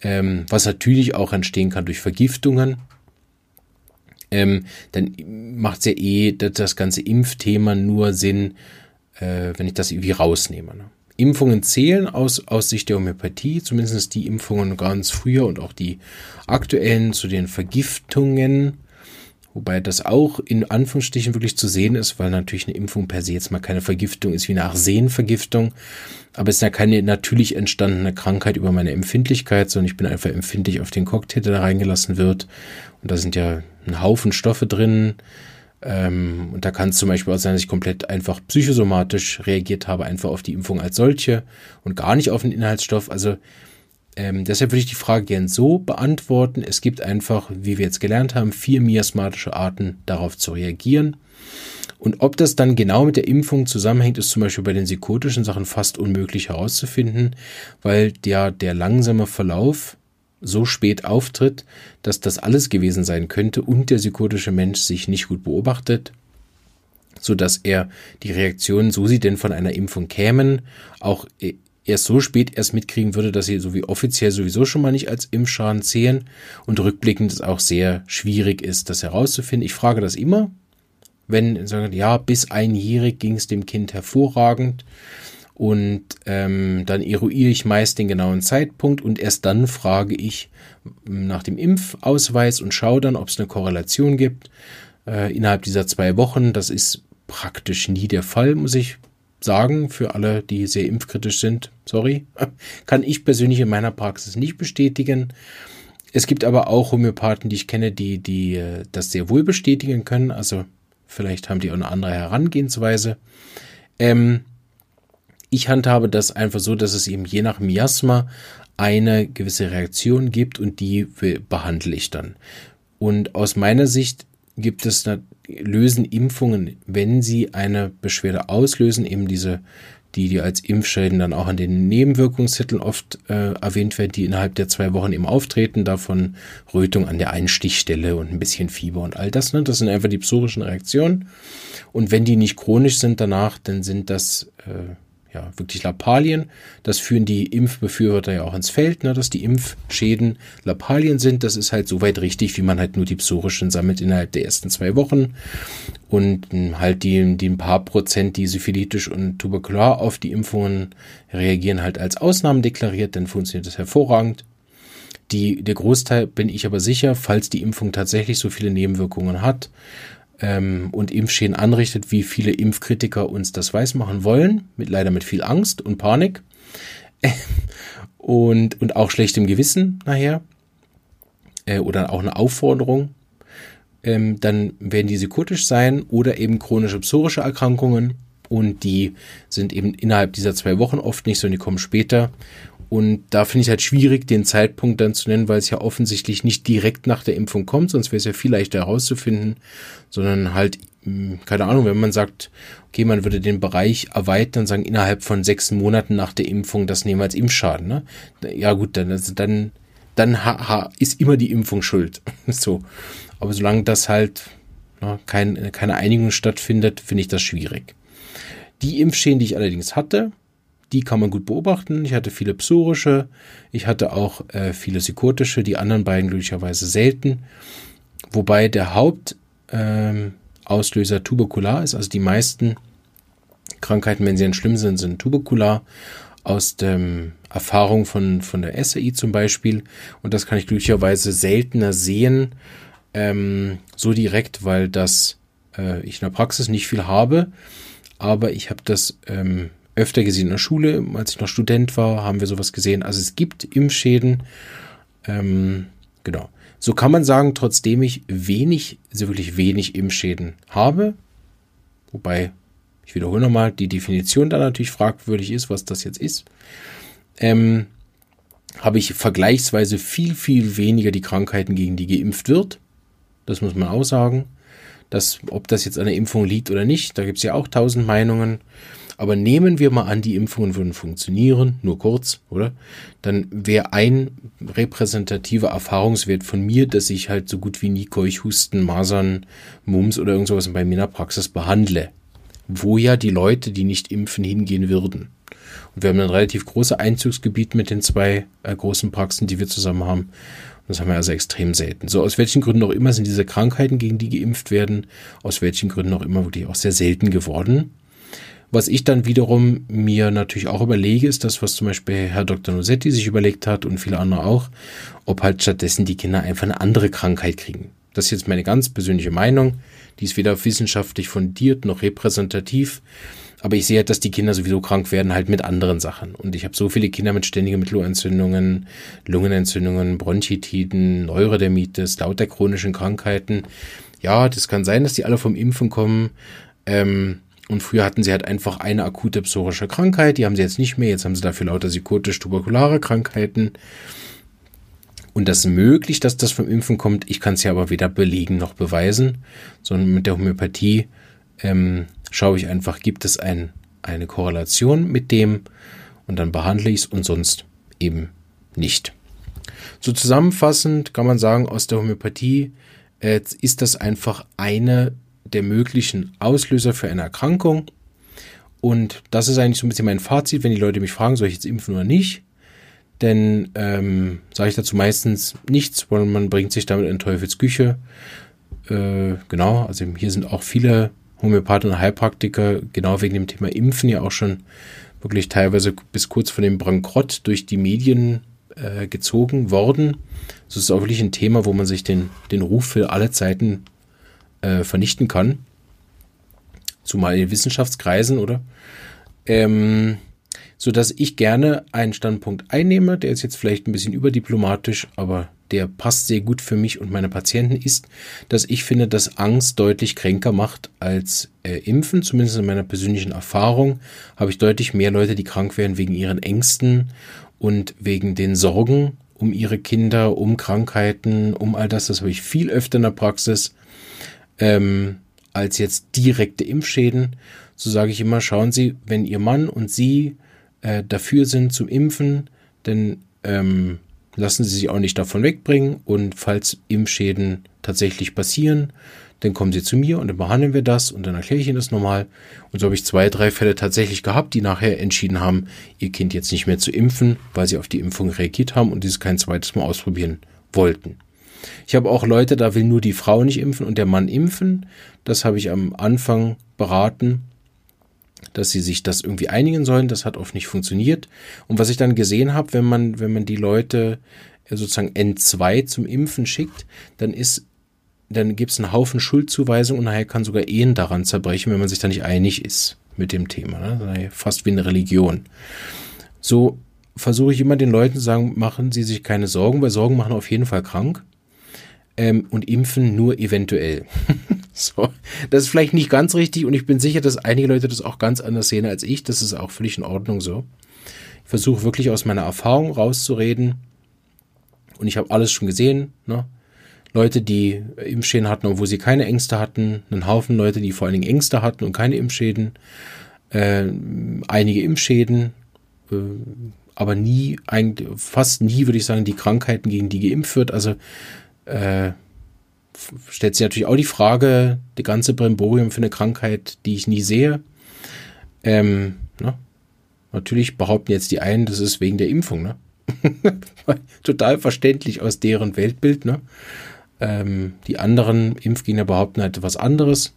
Speaker 1: ähm, was natürlich auch entstehen kann durch Vergiftungen ähm, dann macht es ja eh das ganze Impfthema nur Sinn, äh, wenn ich das irgendwie rausnehme. Ne? Impfungen zählen aus, aus Sicht der Homöopathie, zumindest die Impfungen ganz früher und auch die aktuellen zu den Vergiftungen, wobei das auch in Anführungsstrichen wirklich zu sehen ist, weil natürlich eine Impfung per se jetzt mal keine Vergiftung ist wie eine Arsenvergiftung, aber es ist ja keine natürlich entstandene Krankheit über meine Empfindlichkeit, sondern ich bin einfach empfindlich auf den Cocktail, der da reingelassen wird und da sind ja ein Haufen Stoffe drin. Ähm, und da kann es zum Beispiel auch sein, dass ich komplett einfach psychosomatisch reagiert habe, einfach auf die Impfung als solche und gar nicht auf den Inhaltsstoff. Also ähm, deshalb würde ich die Frage gern so beantworten. Es gibt einfach, wie wir jetzt gelernt haben, vier miasmatische Arten, darauf zu reagieren. Und ob das dann genau mit der Impfung zusammenhängt, ist zum Beispiel bei den psychotischen Sachen fast unmöglich herauszufinden, weil der, der langsame Verlauf so spät auftritt, dass das alles gewesen sein könnte und der psychotische Mensch sich nicht gut beobachtet, so dass er die Reaktionen, so sie denn von einer Impfung kämen, auch erst so spät erst mitkriegen würde, dass sie so wie offiziell sowieso schon mal nicht als Impfschaden zählen und rückblickend es auch sehr schwierig ist, das herauszufinden. Ich frage das immer, wenn sagen, ja, bis einjährig ging es dem Kind hervorragend und ähm, dann eruiere ich meist den genauen Zeitpunkt und erst dann frage ich nach dem Impfausweis und schaue dann, ob es eine Korrelation gibt äh, innerhalb dieser zwei Wochen. Das ist praktisch nie der Fall, muss ich sagen, für alle, die sehr impfkritisch sind. Sorry, kann ich persönlich in meiner Praxis nicht bestätigen. Es gibt aber auch Homöopathen, die ich kenne, die, die äh, das sehr wohl bestätigen können. Also vielleicht haben die auch eine andere Herangehensweise. Ähm, ich handhabe das einfach so, dass es eben je nach Miasma eine gewisse Reaktion gibt und die behandle ich dann. Und aus meiner Sicht gibt es, lösen Impfungen, wenn sie eine Beschwerde auslösen, eben diese, die, die als Impfschäden dann auch an den Nebenwirkungstiteln oft äh, erwähnt werden, die innerhalb der zwei Wochen eben auftreten, davon Rötung an der Einstichstelle und ein bisschen Fieber und all das. Ne? Das sind einfach die psorischen Reaktionen. Und wenn die nicht chronisch sind danach, dann sind das äh, ja, wirklich Lappalien. Das führen die Impfbefürworter ja auch ins Feld, ne, dass die Impfschäden Lappalien sind. Das ist halt soweit richtig, wie man halt nur die psorischen sammelt innerhalb der ersten zwei Wochen. Und halt die, die ein paar Prozent, die syphilitisch und tuberkular auf die Impfungen reagieren, halt als Ausnahmen deklariert, dann funktioniert das hervorragend. Die, der Großteil bin ich aber sicher, falls die Impfung tatsächlich so viele Nebenwirkungen hat, ähm, und Impfschäden anrichtet, wie viele Impfkritiker uns das weismachen wollen, mit leider mit viel Angst und Panik. Und, und auch schlechtem Gewissen nachher. Äh, oder auch eine Aufforderung, ähm, dann werden die psychotisch sein oder eben chronische psorische Erkrankungen. Und die sind eben innerhalb dieser zwei Wochen oft nicht so, und die kommen später und da finde ich halt schwierig, den Zeitpunkt dann zu nennen, weil es ja offensichtlich nicht direkt nach der Impfung kommt, sonst wäre es ja viel leichter herauszufinden, sondern halt, hm, keine Ahnung, wenn man sagt, okay, man würde den Bereich erweitern, sagen, innerhalb von sechs Monaten nach der Impfung, das nehmen wir als Impfschaden, ne? Ja, gut, dann, also dann, dann ha, ha, ist immer die Impfung schuld. so. Aber solange das halt ne, kein, keine Einigung stattfindet, finde ich das schwierig. Die Impfschäden, die ich allerdings hatte, die kann man gut beobachten. Ich hatte viele psorische, ich hatte auch äh, viele psychotische, die anderen beiden glücklicherweise selten. Wobei der Hauptauslöser ähm, tuberkular ist, also die meisten Krankheiten, wenn sie dann schlimm sind, sind tuberkular aus der Erfahrung von, von der SAI zum Beispiel. Und das kann ich glücklicherweise seltener sehen, ähm, so direkt, weil das äh, ich in der Praxis nicht viel habe. Aber ich habe das ähm, öfter gesehen in der Schule. Als ich noch Student war, haben wir sowas gesehen. Also es gibt Impfschäden. Ähm, genau. So kann man sagen, trotzdem ich wenig, also wirklich wenig Impfschäden habe. Wobei, ich wiederhole nochmal, die Definition da natürlich fragwürdig ist, was das jetzt ist. Ähm, habe ich vergleichsweise viel, viel weniger die Krankheiten, gegen die geimpft wird. Das muss man auch sagen. Das, ob das jetzt an der Impfung liegt oder nicht, da gibt es ja auch tausend Meinungen. Aber nehmen wir mal an, die Impfungen würden funktionieren, nur kurz, oder? Dann wäre ein repräsentativer Erfahrungswert von mir, dass ich halt so gut wie nie Keuchhusten, Masern, Mumps oder irgendwas bei mir in der Praxis behandle. Wo ja die Leute, die nicht impfen, hingehen würden. Und wir haben ein relativ großes Einzugsgebiet mit den zwei äh, großen Praxen, die wir zusammen haben. Das haben wir also extrem selten. So, aus welchen Gründen auch immer sind diese Krankheiten, gegen die geimpft werden, aus welchen Gründen auch immer wirklich auch sehr selten geworden. Was ich dann wiederum mir natürlich auch überlege, ist das, was zum Beispiel Herr Dr. Nosetti sich überlegt hat und viele andere auch, ob halt stattdessen die Kinder einfach eine andere Krankheit kriegen. Das ist jetzt meine ganz persönliche Meinung. Die ist weder wissenschaftlich fundiert noch repräsentativ. Aber ich sehe halt, dass die Kinder sowieso krank werden, halt mit anderen Sachen. Und ich habe so viele Kinder mit ständigen Mittelohrentzündungen, Lungenentzündungen, Bronchitiden, Neurodermitis, lauter chronischen Krankheiten. Ja, das kann sein, dass die alle vom Impfen kommen. Ähm, und früher hatten sie halt einfach eine akute psorische Krankheit, die haben sie jetzt nicht mehr, jetzt haben sie dafür lauter psychotisch-tuberkulare Krankheiten. Und das ist möglich, dass das vom Impfen kommt. Ich kann es ja aber weder belegen noch beweisen, sondern mit der Homöopathie ähm, schaue ich einfach, gibt es ein, eine Korrelation mit dem und dann behandle ich es und sonst eben nicht. So zusammenfassend kann man sagen, aus der Homöopathie äh, ist das einfach eine der möglichen Auslöser für eine Erkrankung. Und das ist eigentlich so ein bisschen mein Fazit, wenn die Leute mich fragen, soll ich jetzt impfen oder nicht? Denn ähm, sage ich dazu meistens nichts, weil man bringt sich damit in Teufelsküche. Äh, genau, also hier sind auch viele Homöopathen und Heilpraktiker genau wegen dem Thema Impfen ja auch schon wirklich teilweise bis kurz vor dem Bankrott durch die Medien äh, gezogen worden. Das ist auch wirklich ein Thema, wo man sich den, den Ruf für alle Zeiten äh, vernichten kann. Zumal in Wissenschaftskreisen, oder? Ähm, so dass ich gerne einen Standpunkt einnehme, der ist jetzt vielleicht ein bisschen überdiplomatisch, aber der passt sehr gut für mich und meine Patienten, ist, dass ich finde, dass Angst deutlich kränker macht als äh, Impfen. Zumindest in meiner persönlichen Erfahrung habe ich deutlich mehr Leute, die krank werden wegen ihren Ängsten und wegen den Sorgen um ihre Kinder, um Krankheiten, um all das. Das habe ich viel öfter in der Praxis ähm, als jetzt direkte Impfschäden. So sage ich immer, schauen Sie, wenn Ihr Mann und Sie äh, dafür sind zum Impfen, dann ähm, lassen Sie sich auch nicht davon wegbringen. Und falls Impfschäden tatsächlich passieren, dann kommen Sie zu mir und dann behandeln wir das und dann erkläre ich Ihnen das nochmal. Und so habe ich zwei, drei Fälle tatsächlich gehabt, die nachher entschieden haben, ihr Kind jetzt nicht mehr zu impfen, weil sie auf die Impfung reagiert haben und dieses kein zweites Mal ausprobieren wollten. Ich habe auch Leute, da will nur die Frau nicht impfen und der Mann impfen. Das habe ich am Anfang beraten dass sie sich das irgendwie einigen sollen. Das hat oft nicht funktioniert. Und was ich dann gesehen habe, wenn man, wenn man die Leute äh, sozusagen N2 zum Impfen schickt, dann ist, dann gibt es einen Haufen Schuldzuweisungen und nachher kann sogar Ehen daran zerbrechen, wenn man sich da nicht einig ist mit dem Thema. Ne? Fast wie eine Religion. So versuche ich immer den Leuten zu sagen, machen Sie sich keine Sorgen, weil Sorgen machen auf jeden Fall krank ähm, und impfen nur eventuell. so, das ist vielleicht nicht ganz richtig und ich bin sicher, dass einige Leute das auch ganz anders sehen als ich. Das ist auch völlig in Ordnung so. Ich versuche wirklich aus meiner Erfahrung rauszureden und ich habe alles schon gesehen. Ne? Leute, die Impfschäden hatten, obwohl sie keine Ängste hatten, einen Haufen Leute, die vor allen Dingen Ängste hatten und keine Impfschäden, äh, einige Impfschäden, äh, aber nie, eigentlich, fast nie, würde ich sagen, die Krankheiten, gegen die geimpft wird. Also äh, stellt sich natürlich auch die Frage, die ganze Bremborium für eine Krankheit, die ich nie sehe. Ähm, ne? Natürlich behaupten jetzt die einen, das ist wegen der Impfung, ne? Total verständlich aus deren Weltbild, ne? Ähm, die anderen Impfgegner behaupten halt was anderes.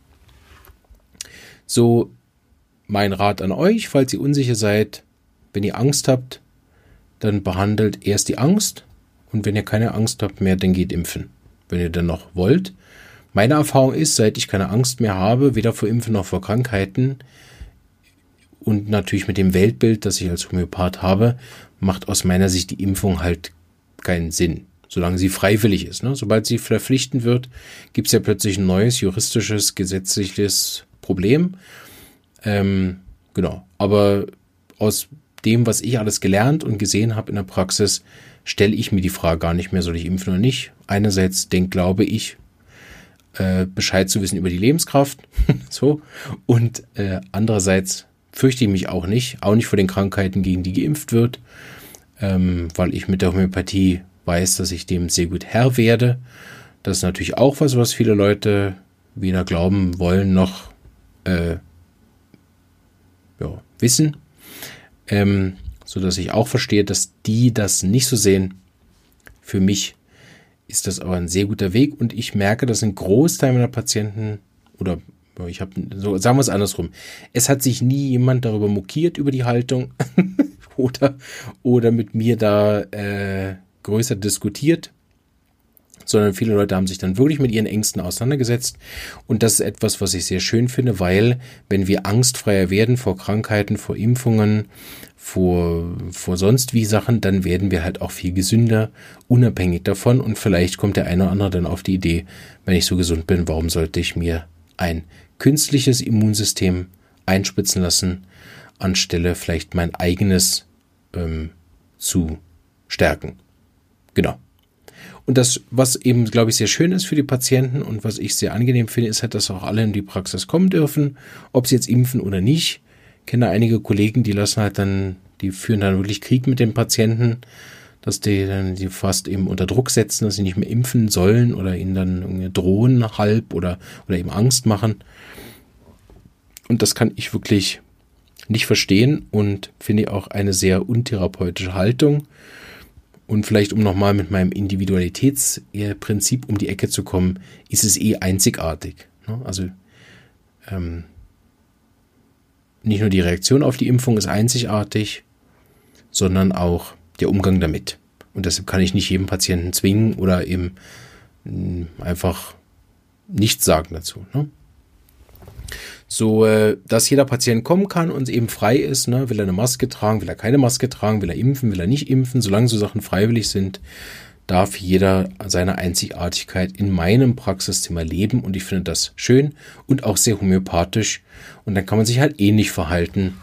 Speaker 1: So, mein Rat an euch, falls ihr unsicher seid, wenn ihr Angst habt, dann behandelt erst die Angst und wenn ihr keine Angst habt mehr, dann geht impfen, wenn ihr dann noch wollt. Meine Erfahrung ist, seit ich keine Angst mehr habe, weder vor Impfen noch vor Krankheiten und natürlich mit dem Weltbild, das ich als Homöopath habe, macht aus meiner Sicht die Impfung halt keinen Sinn, solange sie freiwillig ist. Ne? Sobald sie verpflichtend wird, gibt es ja plötzlich ein neues juristisches, gesetzliches Problem. Ähm, genau. Aber aus dem, was ich alles gelernt und gesehen habe in der Praxis, stelle ich mir die Frage gar nicht mehr, soll ich impfen oder nicht. Einerseits denke, glaube ich, äh, Bescheid zu wissen über die Lebenskraft, so, und äh, andererseits fürchte ich mich auch nicht, auch nicht vor den Krankheiten, gegen die geimpft wird, ähm, weil ich mit der Homöopathie weiß, dass ich dem sehr gut Herr werde. Das ist natürlich auch was, was viele Leute weder glauben wollen noch äh, ja, wissen. Ähm, so dass ich auch verstehe, dass die das nicht so sehen. Für mich ist das aber ein sehr guter Weg und ich merke, dass ein Großteil meiner Patienten oder ich habe so sagen wir es andersrum. Es hat sich nie jemand darüber mokiert über die Haltung oder oder mit mir da äh, größer diskutiert sondern viele Leute haben sich dann wirklich mit ihren Ängsten auseinandergesetzt. Und das ist etwas, was ich sehr schön finde, weil wenn wir angstfreier werden vor Krankheiten, vor Impfungen, vor, vor sonst wie Sachen, dann werden wir halt auch viel gesünder, unabhängig davon. Und vielleicht kommt der eine oder andere dann auf die Idee, wenn ich so gesund bin, warum sollte ich mir ein künstliches Immunsystem einspritzen lassen, anstelle vielleicht mein eigenes ähm, zu stärken. Genau. Und das, was eben, glaube ich, sehr schön ist für die Patienten und was ich sehr angenehm finde, ist halt, dass auch alle in die Praxis kommen dürfen, ob sie jetzt impfen oder nicht. Ich kenne einige Kollegen, die lassen halt dann, die führen dann wirklich Krieg mit den Patienten, dass die dann die fast eben unter Druck setzen, dass sie nicht mehr impfen sollen oder ihnen dann drohen halb oder, oder eben Angst machen. Und das kann ich wirklich nicht verstehen und finde auch eine sehr untherapeutische Haltung. Und vielleicht, um nochmal mit meinem Individualitätsprinzip um die Ecke zu kommen, ist es eh einzigartig. Ne? Also ähm, nicht nur die Reaktion auf die Impfung ist einzigartig, sondern auch der Umgang damit. Und deshalb kann ich nicht jedem Patienten zwingen oder eben mm, einfach nichts sagen dazu. Ne? So, äh, dass jeder Patient kommen kann und eben frei ist, ne? will er eine Maske tragen, will er keine Maske tragen, will er impfen, will er nicht impfen, solange so Sachen freiwillig sind, darf jeder seine Einzigartigkeit in meinem Praxiszimmer leben und ich finde das schön und auch sehr homöopathisch und dann kann man sich halt ähnlich verhalten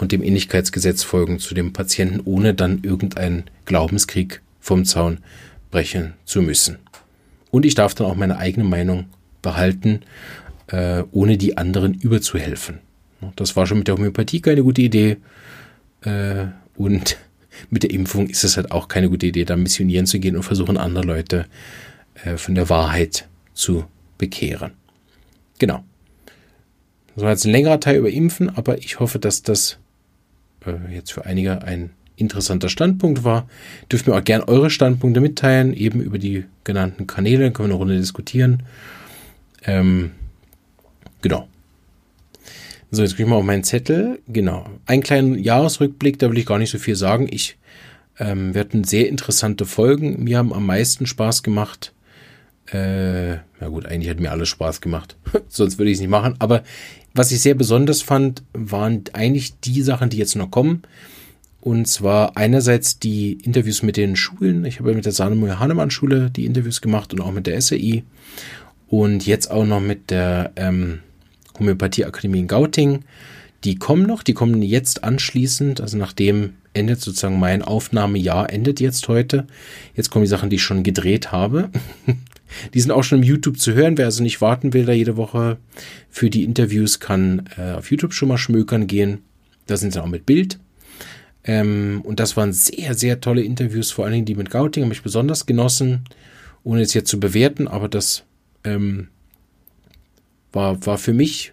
Speaker 1: und dem Ähnlichkeitsgesetz folgen zu dem Patienten, ohne dann irgendeinen Glaubenskrieg vom Zaun brechen zu müssen. Und ich darf dann auch meine eigene Meinung behalten äh, ohne die anderen überzuhelfen. Das war schon mit der Homöopathie keine gute Idee. Äh, und mit der Impfung ist es halt auch keine gute Idee, da missionieren zu gehen und versuchen, andere Leute äh, von der Wahrheit zu bekehren. Genau. Das war jetzt ein längerer Teil über Impfen, aber ich hoffe, dass das äh, jetzt für einige ein interessanter Standpunkt war. Dürft mir auch gerne eure Standpunkte mitteilen, eben über die genannten Kanäle, können wir eine Runde diskutieren. Ähm, Genau. So, jetzt kriege ich mal auf meinen Zettel. Genau. Einen kleinen Jahresrückblick, da will ich gar nicht so viel sagen. Ich, ähm, wir hatten sehr interessante Folgen. Mir haben am meisten Spaß gemacht. Äh, na gut, eigentlich hat mir alles Spaß gemacht. Sonst würde ich es nicht machen. Aber was ich sehr besonders fand, waren eigentlich die Sachen, die jetzt noch kommen. Und zwar einerseits die Interviews mit den Schulen. Ich habe mit der Sanemoy Hahnemann Schule die Interviews gemacht und auch mit der SAI. Und jetzt auch noch mit der ähm, Homöopathieakademie in Gauting. Die kommen noch, die kommen jetzt anschließend, also nachdem endet sozusagen mein Aufnahmejahr, endet jetzt heute. Jetzt kommen die Sachen, die ich schon gedreht habe. die sind auch schon im YouTube zu hören. Wer also nicht warten will, da jede Woche für die Interviews, kann äh, auf YouTube schon mal schmökern gehen. Da sind sie auch mit Bild. Ähm, und das waren sehr, sehr tolle Interviews, vor allen Dingen die mit Gauting, habe ich besonders genossen, ohne es jetzt zu bewerten, aber das ähm, war, war für mich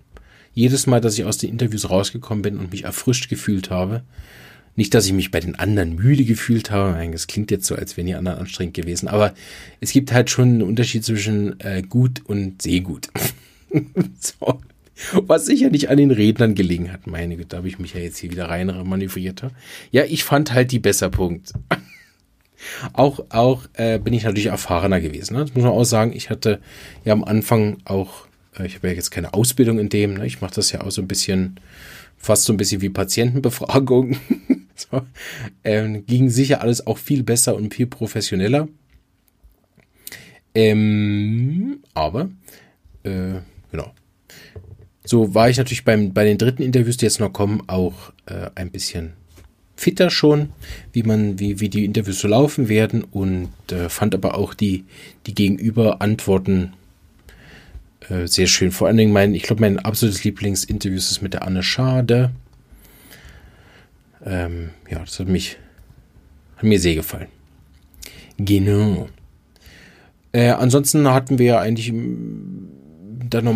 Speaker 1: jedes Mal, dass ich aus den Interviews rausgekommen bin und mich erfrischt gefühlt habe. Nicht, dass ich mich bei den anderen müde gefühlt habe. Nein, das klingt jetzt so, als wären die anderen anstrengend gewesen. Aber es gibt halt schon einen Unterschied zwischen äh, gut und sehr gut. so. Was sicher nicht an den Rednern gelegen hat. Meine Güte, da habe ich mich ja jetzt hier wieder rein manövriert. Ja, ich fand halt die besser Punkt. auch auch äh, bin ich natürlich erfahrener gewesen. Ne? Das muss man auch sagen. Ich hatte ja am Anfang auch ich habe ja jetzt keine Ausbildung in dem, ne? ich mache das ja auch so ein bisschen, fast so ein bisschen wie Patientenbefragung. so, ähm, ging sicher alles auch viel besser und viel professioneller. Ähm, aber, äh, genau. So war ich natürlich beim, bei den dritten Interviews, die jetzt noch kommen, auch äh, ein bisschen fitter schon, wie man, wie, wie die Interviews so laufen werden und äh, fand aber auch die, die Gegenüber Antworten äh, sehr schön. Vor allen Dingen mein, ich glaube, mein absolutes Lieblingsinterview ist mit der Anne Schade. Ähm, ja, das hat mich, hat mir sehr gefallen. Genau. Äh, ansonsten hatten wir ja eigentlich dann noch,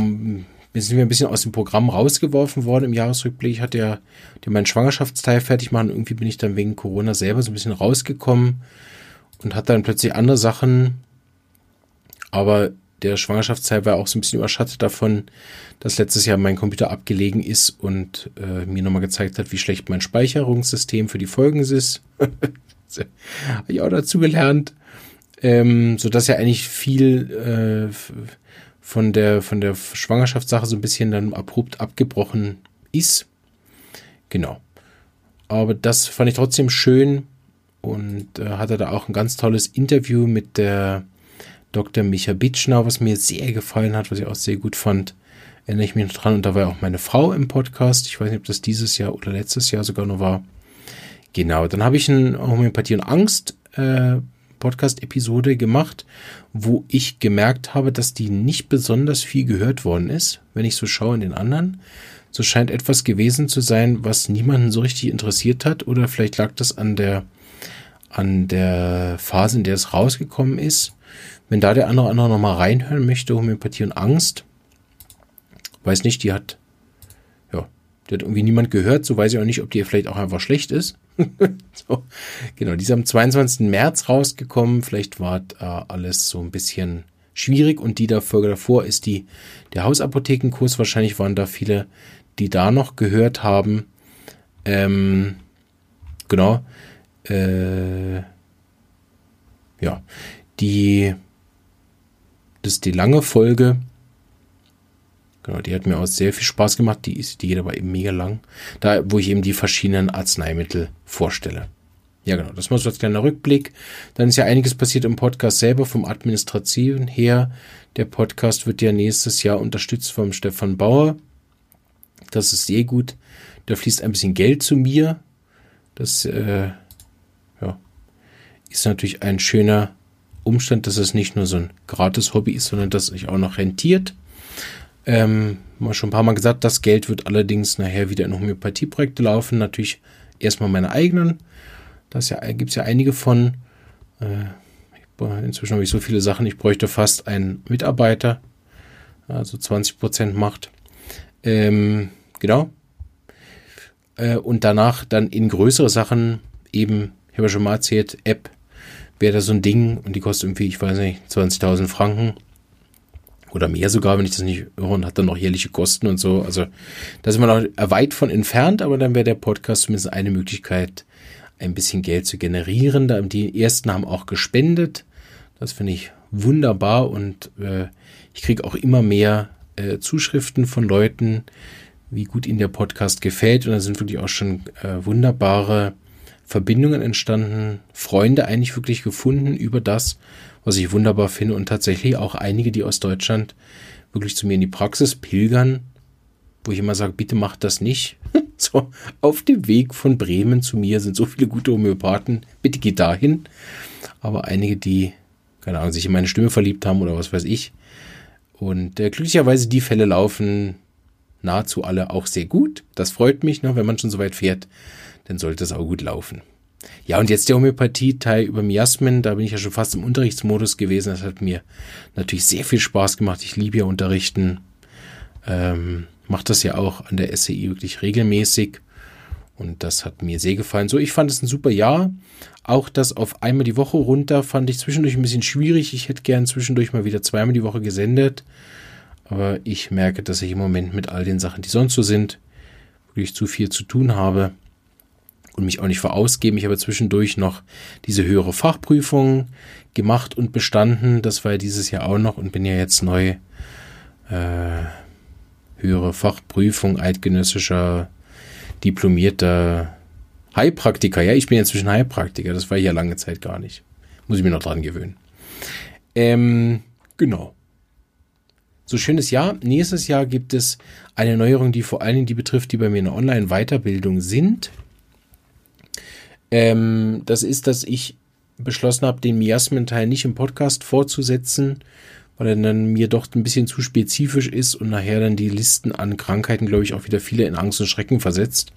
Speaker 1: sind wir ein bisschen aus dem Programm rausgeworfen worden im Jahresrückblick. Ich hatte ja meinen Schwangerschaftsteil fertig machen. Irgendwie bin ich dann wegen Corona selber so ein bisschen rausgekommen und hatte dann plötzlich andere Sachen. Aber der Schwangerschaftsteil war auch so ein bisschen überschattet davon, dass letztes Jahr mein Computer abgelegen ist und äh, mir nochmal gezeigt hat, wie schlecht mein Speicherungssystem für die Folgen ist. Habe ich auch dazu gelernt. Ähm, so dass ja eigentlich viel äh, von der von der Schwangerschaftssache so ein bisschen dann abrupt abgebrochen ist. Genau. Aber das fand ich trotzdem schön und äh, hatte da auch ein ganz tolles Interview mit der Dr. Micha Bitschner, was mir sehr gefallen hat, was ich auch sehr gut fand. Erinnere ich mich noch dran. Und da war ja auch meine Frau im Podcast. Ich weiß nicht, ob das dieses Jahr oder letztes Jahr sogar noch war. Genau, dann habe ich eine Homöopathie und Angst äh, Podcast-Episode gemacht, wo ich gemerkt habe, dass die nicht besonders viel gehört worden ist. Wenn ich so schaue in den anderen, so scheint etwas gewesen zu sein, was niemanden so richtig interessiert hat. Oder vielleicht lag das an der, an der Phase, in der es rausgekommen ist. Wenn da der andere andere nochmal reinhören möchte, Homöopathie und Angst, weiß nicht, die hat, ja, Die hat irgendwie niemand gehört, so weiß ich auch nicht, ob die vielleicht auch einfach schlecht ist. so, genau, die ist am 22. März rausgekommen. Vielleicht war äh, alles so ein bisschen schwierig und die der Folge davor ist die, der Hausapothekenkurs. Wahrscheinlich waren da viele, die da noch gehört haben. Ähm, genau. Äh, ja, die, das ist die lange Folge. Genau, die hat mir auch sehr viel Spaß gemacht. Die, ist, die geht aber eben mega lang. Da, wo ich eben die verschiedenen Arzneimittel vorstelle. Ja, genau. Das mal so als kleiner Rückblick. Dann ist ja einiges passiert im Podcast selber vom Administrativen her. Der Podcast wird ja nächstes Jahr unterstützt vom Stefan Bauer. Das ist sehr gut. Da fließt ein bisschen Geld zu mir. Das äh, ja, ist natürlich ein schöner Umstand, dass es nicht nur so ein gratis Hobby ist, sondern dass es sich auch noch rentiert. Ähm, mal schon ein paar Mal gesagt, das Geld wird allerdings nachher wieder in Homöopathieprojekte laufen. Natürlich erstmal meine eigenen. Da ja, gibt es ja einige von. Äh, inzwischen habe ich so viele Sachen, ich bräuchte fast einen Mitarbeiter. Also 20 Prozent macht. Ähm, genau. Äh, und danach dann in größere Sachen, eben, ich habe ja schon mal erzählt, App wäre da so ein Ding und die kostet irgendwie, ich weiß nicht, 20.000 Franken oder mehr sogar, wenn ich das nicht höre und hat dann noch jährliche Kosten und so. Also da sind wir noch weit von entfernt, aber dann wäre der Podcast zumindest eine Möglichkeit, ein bisschen Geld zu generieren. Da die ersten haben auch gespendet. Das finde ich wunderbar und äh, ich kriege auch immer mehr äh, Zuschriften von Leuten, wie gut ihnen der Podcast gefällt. Und da sind wirklich auch schon äh, wunderbare Verbindungen entstanden, Freunde eigentlich wirklich gefunden über das, was ich wunderbar finde und tatsächlich auch einige, die aus Deutschland wirklich zu mir in die Praxis pilgern, wo ich immer sage, bitte macht das nicht. so, auf dem Weg von Bremen zu mir sind so viele gute Homöopathen, bitte geht dahin. Aber einige, die, keine Ahnung, sich in meine Stimme verliebt haben oder was weiß ich. Und äh, glücklicherweise die Fälle laufen nahezu alle auch sehr gut. Das freut mich, ne, wenn man schon so weit fährt, dann sollte es auch gut laufen. Ja, und jetzt der Homöopathie-Teil über Miasmen, da bin ich ja schon fast im Unterrichtsmodus gewesen. Das hat mir natürlich sehr viel Spaß gemacht. Ich liebe ja Unterrichten. Ähm, macht das ja auch an der SCI wirklich regelmäßig. Und das hat mir sehr gefallen. So, ich fand es ein super Jahr. Auch das auf einmal die Woche runter fand ich zwischendurch ein bisschen schwierig. Ich hätte gern zwischendurch mal wieder zweimal die Woche gesendet. Aber ich merke, dass ich im Moment mit all den Sachen, die sonst so sind, wirklich zu viel zu tun habe und mich auch nicht verausgeben. Ich habe zwischendurch noch diese höhere Fachprüfung gemacht und bestanden. Das war ja dieses Jahr auch noch und bin ja jetzt neu äh, höhere Fachprüfung eidgenössischer diplomierter Heilpraktiker. Ja, ich bin inzwischen Heilpraktiker. Das war ich ja lange Zeit gar nicht. Muss ich mir noch dran gewöhnen. Ähm, genau. So schönes Jahr. Nächstes Jahr gibt es eine Neuerung, die vor allen Dingen die betrifft, die bei mir in der Online-Weiterbildung sind. Ähm, das ist, dass ich beschlossen habe, den Miasmen-Teil nicht im Podcast fortzusetzen, weil er dann mir doch ein bisschen zu spezifisch ist und nachher dann die Listen an Krankheiten, glaube ich, auch wieder viele in Angst und Schrecken versetzt.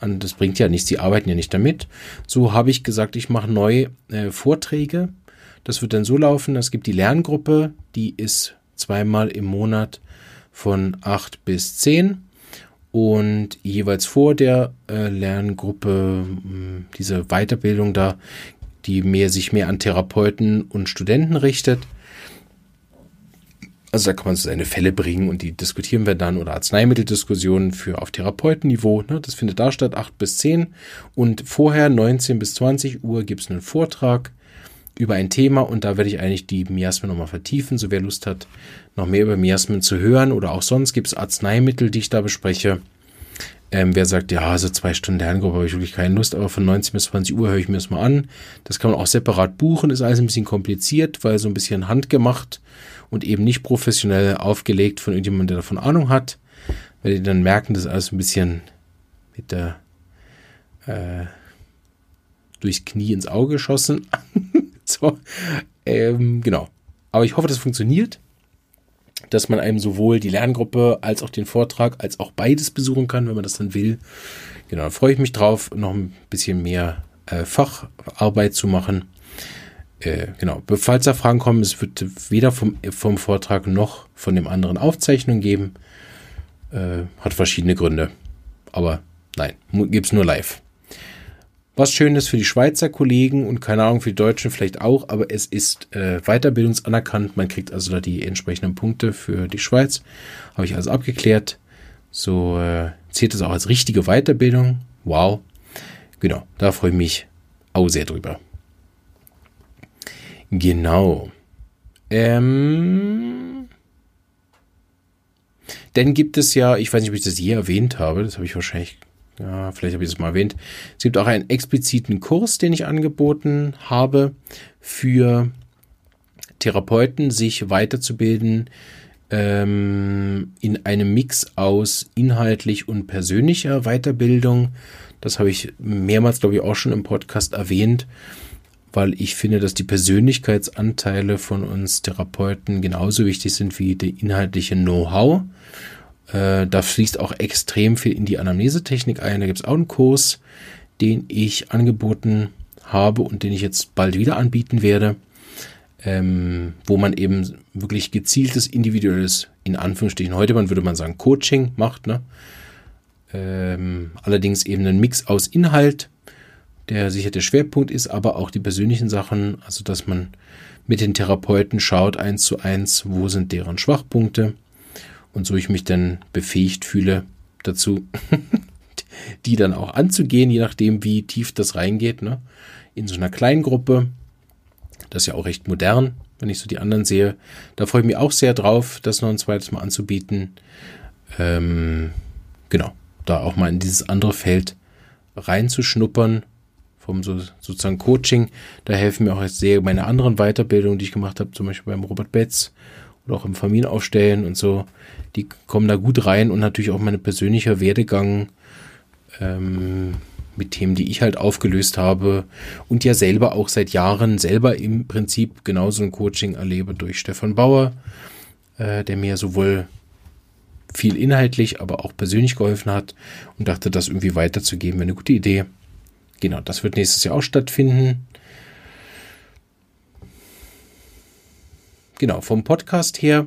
Speaker 1: Und das bringt ja nichts, die arbeiten ja nicht damit. So habe ich gesagt, ich mache neue äh, Vorträge. Das wird dann so laufen, es gibt die Lerngruppe, die ist zweimal im Monat von acht bis zehn und jeweils vor der äh, Lerngruppe hm, diese Weiterbildung da, die mehr sich mehr an Therapeuten und Studenten richtet. Also da kann man seine Fälle bringen und die diskutieren wir dann oder Arzneimitteldiskussionen für auf Therapeutenniveau. Ne? Das findet da statt, 8 bis 10. Und vorher 19 bis 20 Uhr gibt es einen Vortrag über ein Thema und da werde ich eigentlich die Miasmen nochmal vertiefen. So wer Lust hat, noch mehr über Miasmen zu hören oder auch sonst gibt es Arzneimittel, die ich da bespreche. Ähm, wer sagt, ja, so zwei Stunden Lerngruppe habe ich wirklich keine Lust, aber von 19 bis 20 Uhr höre ich mir das mal an. Das kann man auch separat buchen, ist alles ein bisschen kompliziert, weil so ein bisschen handgemacht und eben nicht professionell aufgelegt von irgendjemandem, der davon Ahnung hat. Weil die dann merken, das ist alles ein bisschen mit der äh, durchs Knie ins Auge geschossen. so, ähm, genau. Aber ich hoffe, das funktioniert dass man einem sowohl die Lerngruppe als auch den Vortrag als auch beides besuchen kann, wenn man das dann will. Genau, da freue ich mich drauf, noch ein bisschen mehr äh, Facharbeit zu machen. Äh, genau, falls da Fragen kommen, es wird weder vom, vom Vortrag noch von dem anderen Aufzeichnungen geben. Äh, hat verschiedene Gründe. aber nein, gibt es nur live. Was schön ist für die Schweizer Kollegen und keine Ahnung für die Deutschen vielleicht auch, aber es ist äh, weiterbildungsanerkannt. Man kriegt also da die entsprechenden Punkte für die Schweiz. Habe ich also abgeklärt. So äh, zählt es auch als richtige Weiterbildung. Wow. Genau, da freue ich mich auch sehr drüber. Genau. Ähm, dann gibt es ja, ich weiß nicht, ob ich das je erwähnt habe, das habe ich wahrscheinlich ja, vielleicht habe ich es mal erwähnt. Es gibt auch einen expliziten Kurs, den ich angeboten habe für Therapeuten, sich weiterzubilden ähm, in einem Mix aus inhaltlich und persönlicher Weiterbildung. Das habe ich mehrmals, glaube ich, auch schon im Podcast erwähnt, weil ich finde, dass die Persönlichkeitsanteile von uns Therapeuten genauso wichtig sind wie die inhaltliche Know-how. Äh, da fließt auch extrem viel in die Anamnesetechnik ein. Da gibt es auch einen Kurs, den ich angeboten habe und den ich jetzt bald wieder anbieten werde, ähm, wo man eben wirklich gezieltes, individuelles, in Anführungsstrichen, heute man würde man sagen, Coaching macht. Ne? Ähm, allerdings eben ein Mix aus Inhalt, der sicher der Schwerpunkt ist, aber auch die persönlichen Sachen, also dass man mit den Therapeuten schaut eins zu eins, wo sind deren Schwachpunkte und so ich mich dann befähigt fühle dazu, die dann auch anzugehen, je nachdem, wie tief das reingeht, ne? in so einer kleinen Gruppe. Das ist ja auch recht modern, wenn ich so die anderen sehe. Da freue ich mich auch sehr drauf, das noch ein zweites Mal anzubieten. Ähm, genau, da auch mal in dieses andere Feld reinzuschnuppern, vom so, sozusagen Coaching. Da helfen mir auch sehr meine anderen Weiterbildungen, die ich gemacht habe, zum Beispiel beim Robert Betz oder auch im Familienaufstellen und so, die kommen da gut rein und natürlich auch mein persönlicher Werdegang ähm, mit Themen, die ich halt aufgelöst habe und ja selber auch seit Jahren selber im Prinzip genauso ein Coaching erlebe durch Stefan Bauer, äh, der mir sowohl viel inhaltlich, aber auch persönlich geholfen hat und dachte, das irgendwie weiterzugeben, wäre eine gute Idee. Genau, das wird nächstes Jahr auch stattfinden. genau, vom Podcast her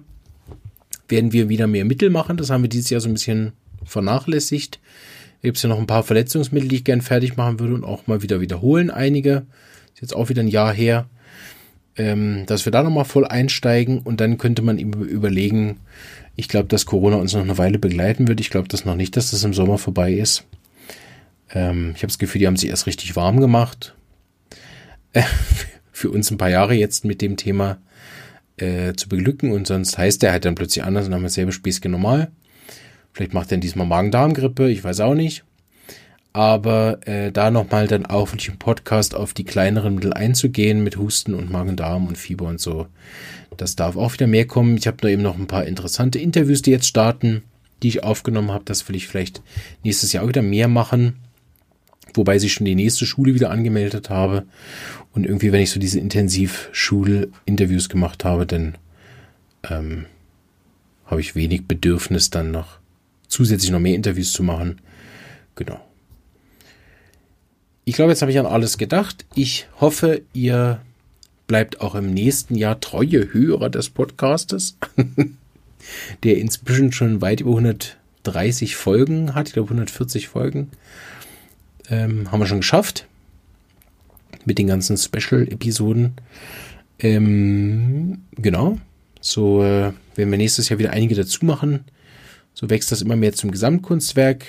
Speaker 1: werden wir wieder mehr Mittel machen. Das haben wir dieses Jahr so ein bisschen vernachlässigt. Gibt es ja noch ein paar Verletzungsmittel, die ich gern fertig machen würde und auch mal wieder wiederholen. Einige. Ist jetzt auch wieder ein Jahr her. Ähm, dass wir da nochmal voll einsteigen und dann könnte man überlegen, ich glaube, dass Corona uns noch eine Weile begleiten wird. Ich glaube das noch nicht, dass das im Sommer vorbei ist. Ähm, ich habe das Gefühl, die haben sich erst richtig warm gemacht. Äh, für uns ein paar Jahre jetzt mit dem Thema äh, zu beglücken und sonst heißt der halt dann plötzlich anders und haben dasselbe Späßchen normal. Vielleicht macht er diesmal Magen-Darm-Grippe, ich weiß auch nicht. Aber äh, da nochmal dann auch wirklich im Podcast auf die kleineren Mittel einzugehen mit Husten und Magen-Darm und Fieber und so. Das darf auch wieder mehr kommen. Ich habe nur eben noch ein paar interessante Interviews, die jetzt starten, die ich aufgenommen habe. Das will ich vielleicht nächstes Jahr auch wieder mehr machen wobei ich schon die nächste Schule wieder angemeldet habe. Und irgendwie, wenn ich so diese Intensivschul-Interviews gemacht habe, dann ähm, habe ich wenig Bedürfnis, dann noch zusätzlich noch mehr Interviews zu machen. Genau. Ich glaube, jetzt habe ich an alles gedacht. Ich hoffe, ihr bleibt auch im nächsten Jahr treue Hörer des Podcastes, der inzwischen schon weit über 130 Folgen hat. Ich glaube 140 Folgen. Ähm, haben wir schon geschafft. Mit den ganzen Special-Episoden. Ähm, genau. So äh, werden wir nächstes Jahr wieder einige dazu machen. So wächst das immer mehr zum Gesamtkunstwerk.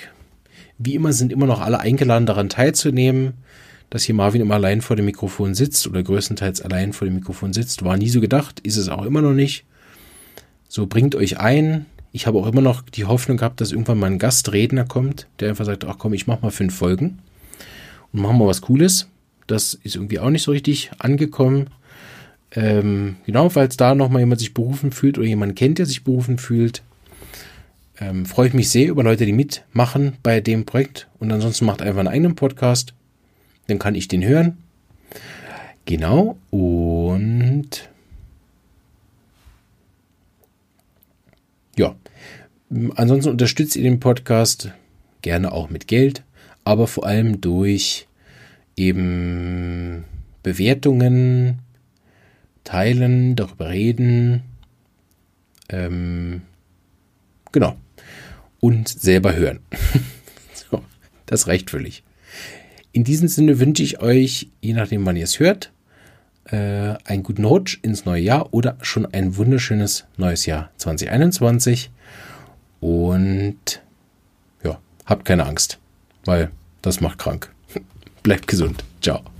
Speaker 1: Wie immer sind immer noch alle eingeladen, daran teilzunehmen. Dass hier Marvin immer allein vor dem Mikrofon sitzt oder größtenteils allein vor dem Mikrofon sitzt, war nie so gedacht, ist es auch immer noch nicht. So bringt euch ein, ich habe auch immer noch die Hoffnung gehabt, dass irgendwann mal ein Gastredner kommt, der einfach sagt, ach komm, ich mach mal fünf Folgen und machen wir was Cooles. Das ist irgendwie auch nicht so richtig angekommen. Ähm, genau, falls da nochmal jemand sich berufen fühlt oder jemand kennt, der sich berufen fühlt, ähm, freue ich mich sehr über Leute, die mitmachen bei dem Projekt. Und ansonsten macht einfach einen eigenen Podcast. Dann kann ich den hören. Genau. Und ja. Ansonsten unterstützt ihr den Podcast gerne auch mit Geld aber vor allem durch eben Bewertungen, Teilen, darüber reden, ähm, genau, und selber hören. so. Das reicht völlig. In diesem Sinne wünsche ich euch, je nachdem, wann ihr es hört, äh, einen guten Rutsch ins neue Jahr oder schon ein wunderschönes neues Jahr 2021. Und ja, habt keine Angst, weil das macht krank. Bleibt gesund. Ciao.